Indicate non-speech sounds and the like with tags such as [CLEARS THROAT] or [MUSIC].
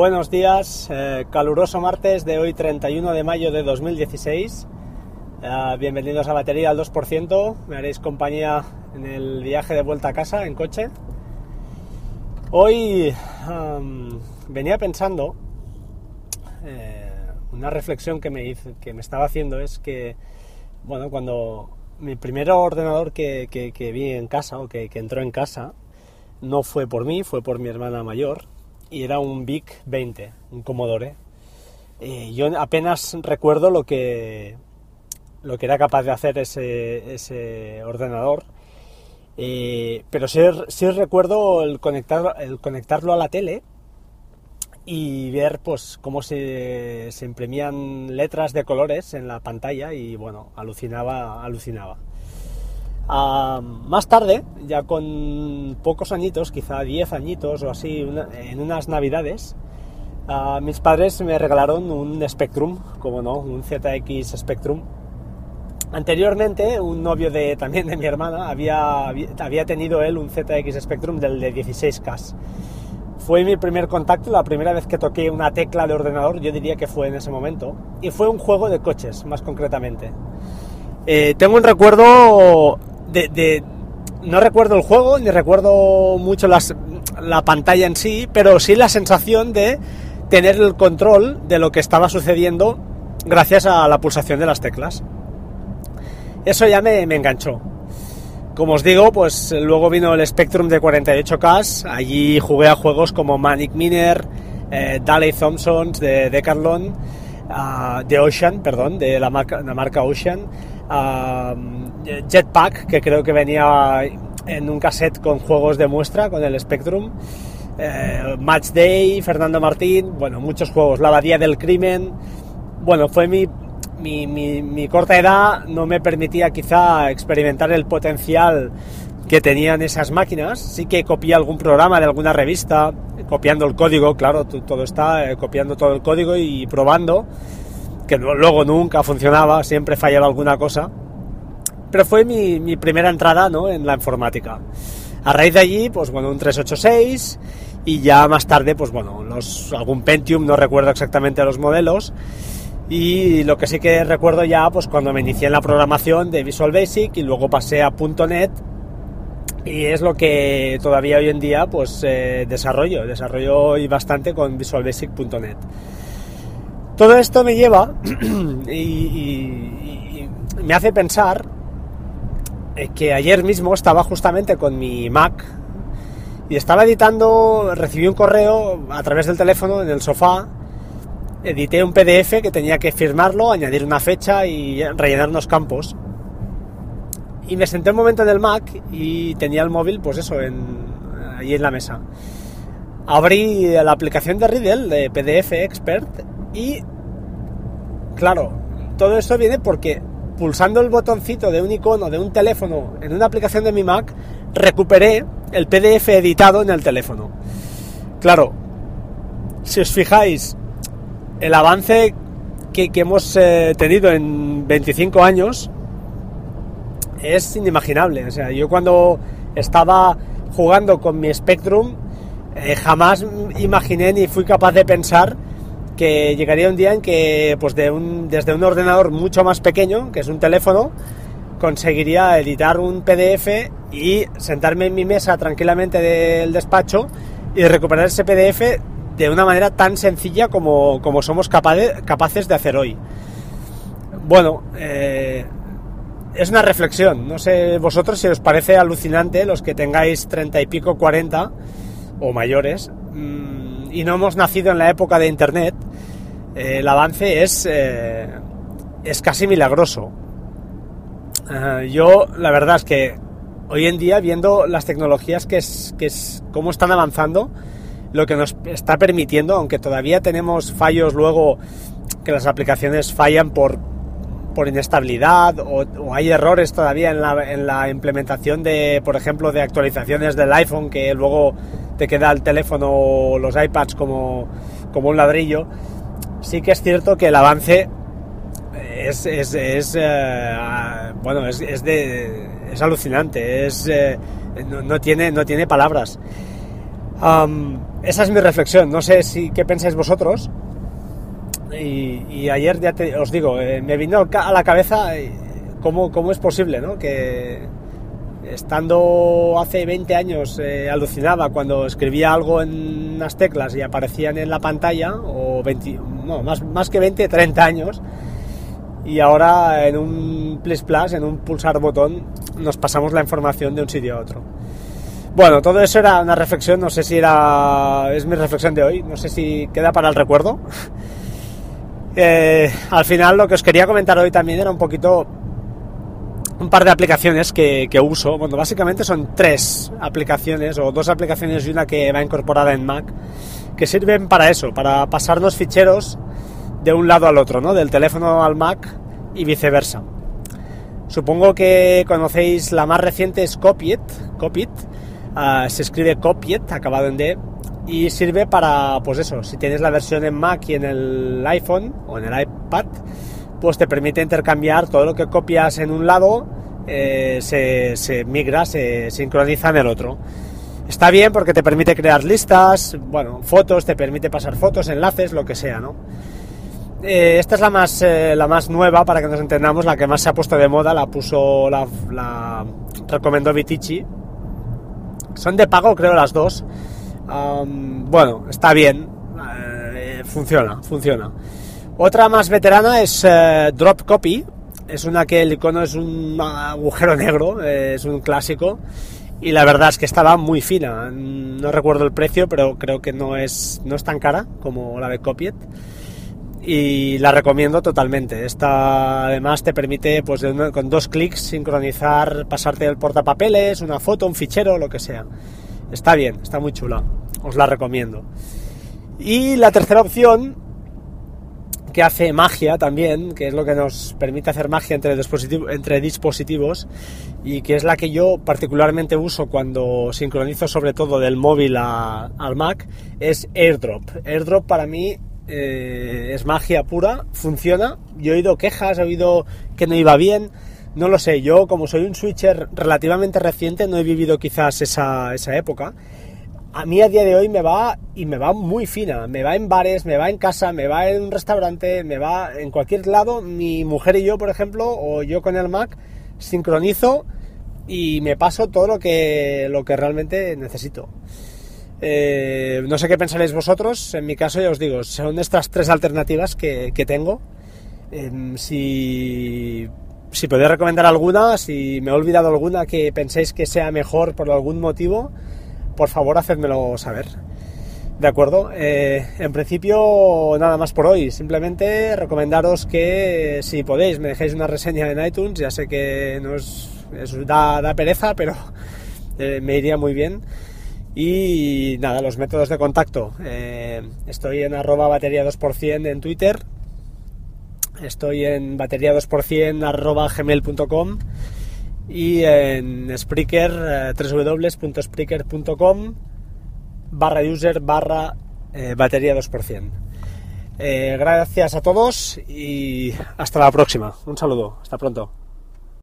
Buenos días, eh, caluroso martes de hoy 31 de mayo de 2016. Eh, bienvenidos a Batería al 2%. Me haréis compañía en el viaje de vuelta a casa en coche. Hoy venía pensando, eh, una reflexión que me, que me estaba haciendo es que, bueno, cuando mi primer ordenador que, que, que vi en casa o que entró en casa, no fue por mí, fue por mi hermana mayor y era un VIC 20, un Commodore. Eh, yo apenas recuerdo lo que, lo que era capaz de hacer ese, ese ordenador, eh, pero sí, sí, recuerdo el, conectar, el conectarlo a la tele y ver pues cómo se, se imprimían letras de colores en la pantalla y bueno, alucinaba, alucinaba. Uh, más tarde, ya con pocos añitos, quizá 10 añitos o así, en unas navidades, uh, mis padres me regalaron un Spectrum, como no, un ZX Spectrum. Anteriormente, un novio de, también de mi hermana había, había tenido él un ZX Spectrum del de 16K. Fue mi primer contacto, la primera vez que toqué una tecla de ordenador, yo diría que fue en ese momento, y fue un juego de coches, más concretamente. Eh, tengo un recuerdo no recuerdo el juego, ni recuerdo mucho la pantalla en sí, pero sí la sensación de tener el control de lo que estaba sucediendo gracias a la pulsación de las teclas. Eso ya me, me enganchó. Como os digo, pues luego vino el Spectrum de 48K, allí jugué a juegos como Manic Miner, eh, Daley Thompsons de Decathlon, uh, de Ocean, perdón, de la marca, la marca Ocean, uh, Jetpack, que creo que venía en un cassette con juegos de muestra, con el Spectrum, eh, Match Day, Fernando Martín, bueno, muchos juegos, La Abadía del Crimen, bueno, fue mi, mi, mi, corta edad, no me permitía quizá experimentar el potencial que tenían esas máquinas, sí que copié algún programa de alguna revista, copiando el código, claro, todo está eh, copiando todo el código y probando, que luego nunca funcionaba, siempre fallaba alguna cosa, pero fue mi, primera entrada ¿no? en la informática. A raíz de allí, pues bueno, un 386 y ya más tarde, pues bueno, los, algún Pentium, no recuerdo exactamente los modelos, y lo que sí que recuerdo ya, pues cuando me inicié en la programación de Visual Basic y luego pasé a .NET, y es lo que todavía hoy en día pues eh, desarrollo, desarrollo hoy bastante con visualbasic.net. Todo esto me lleva [CLEARS THROAT] y, me hace pensar que ayer mismo estaba justamente con mi Mac y estaba editando, recibí un correo a través del teléfono en el sofá, edité un PDF que tenía que firmarlo, añadir una fecha y rellenar unos campos y me senté un momento en el Mac y tenía el móvil, pues eso, en, ahí en la mesa. Abrí la aplicación de Riddle, de PDF Expert, y claro, todo esto viene porque pulsando el botoncito de un icono de un teléfono en una aplicación de mi Mac, recuperé el PDF editado en el teléfono. Claro, si os fijáis, el avance que, que hemos eh, tenido en 25 años, es inimaginable. O sea, yo cuando estaba jugando con mi Spectrum, eh, jamás imaginé ni fui capaz de pensar que llegaría un día en que pues de un, desde un ordenador mucho más pequeño, que es un teléfono, conseguiría editar un PDF y sentarme en mi mesa tranquilamente del despacho y recuperar ese PDF de una manera tan sencilla como, como somos capaces, de hacer hoy. Bueno, eh, es una reflexión. No sé vosotros si os parece alucinante los que tengáis treinta y pico, cuarenta o mayores mmm, y no hemos nacido en la época de Internet. Eh, el avance es, eh, es casi milagroso. Uh, yo, la verdad es que hoy en día, viendo las tecnologías que es, que es cómo están avanzando, lo que nos está permitiendo, aunque todavía tenemos fallos luego que las aplicaciones fallan por, por inestabilidad o, o, hay errores todavía en la, en la, implementación de, por ejemplo, de actualizaciones del iPhone que luego te queda el teléfono o los iPads como, como un ladrillo, sí que es cierto que el avance es, es, eh, bueno, es, es, de, es alucinante, es, eh, no, tiene, no tiene palabras. esa es mi reflexión. No sé si qué pensáis vosotros. Y, ayer ya os digo, eh, me vino a la cabeza cómo, cómo es posible, ¿no? Que estando hace 20 años eh, alucinaba cuando escribía algo en las teclas y aparecían en la pantalla, o 20, más, más que 20, 30 años, y ahora en un plus plus, en un pulsar botón, nos pasamos la información de un sitio a otro. Bueno, todo eso era una reflexión, no sé si era. es mi reflexión de hoy, no sé si queda para el recuerdo. [LAUGHS] Eh, al final, lo que os quería comentar hoy también era un poquito. un par de aplicaciones que, que, uso. Bueno, básicamente son tres aplicaciones, o dos aplicaciones y una que va incorporada en Mac, que sirven para eso, para pasarnos ficheros de un lado al otro, ¿no? Del teléfono al Mac y viceversa. Supongo que conocéis la más reciente es Copiet. Copiet. Ah, se escribe Copiet, acabado en D. Y sirve para, pues eso, si tienes la versión en Mac y en el iPhone o en el iPad, pues te permite intercambiar todo lo que copias en un lado, eh, se, se, migra, se sincroniza en el otro. Está bien porque te permite crear listas, bueno, fotos, te permite pasar fotos, enlaces, lo que sea, ¿no? Eh, esta es la más, eh, la más nueva, para que nos entendamos, la que más se ha puesto de moda, la puso, la, recomendó Vitici. Son de pago, creo, las dos. bueno, está bien, eh, funciona, funciona. Otra más veterana es Drop Copy, es una que el icono es un agujero negro, es un clásico. Y la verdad es que estaba muy fina. No recuerdo el precio, pero creo que no es, no es tan cara como la de Copiet y la recomiendo totalmente. Esta además te permite pues con dos clics sincronizar, pasarte el portapapeles, una foto, un fichero, lo que sea. Está bien, está muy chula. Os la recomiendo. Y la tercera opción que hace magia también, que es lo que nos permite hacer magia entre, entre dispositivos y que es la que yo particularmente uso cuando sincronizo sobre todo del móvil al Mac, es AirDrop. AirDrop para mí eh, es magia pura, funciona. Yo he oído quejas, he oído que no iba bien, no lo sé. Yo, como soy un switcher relativamente reciente, no he vivido quizás esa, esa época. A mí a día de hoy me va y me va muy fina. Me va en bares, me va en casa, me va en un restaurante, me va en cualquier lado. Mi mujer y yo, por ejemplo, o yo con el Mac, sincronizo y me paso todo lo que, lo que realmente necesito. Eh, no sé qué pensaréis vosotros, en mi caso ya os digo, son estas tres alternativas que, tengo. Em, si, si podéis recomendar alguna, si me he olvidado alguna que penséis que sea mejor por algún motivo, por favor hacedmelo saber. De acuerdo, eh, en principio nada más por hoy, simplemente recomendaros que si podéis me dejéis una reseña en iTunes, ya sé que no es, da, da, pereza, pero eh, me iría muy bien. Y nada, los métodos de contacto. Eh, estoy en arroba batería 2% en Twitter. Estoy en batería 2% arroba gmail.com y en Spreaker, eh, www.spreaker.com barra user barra eh, batería 2%. gracias a todos y hasta la próxima. Un saludo. Hasta pronto.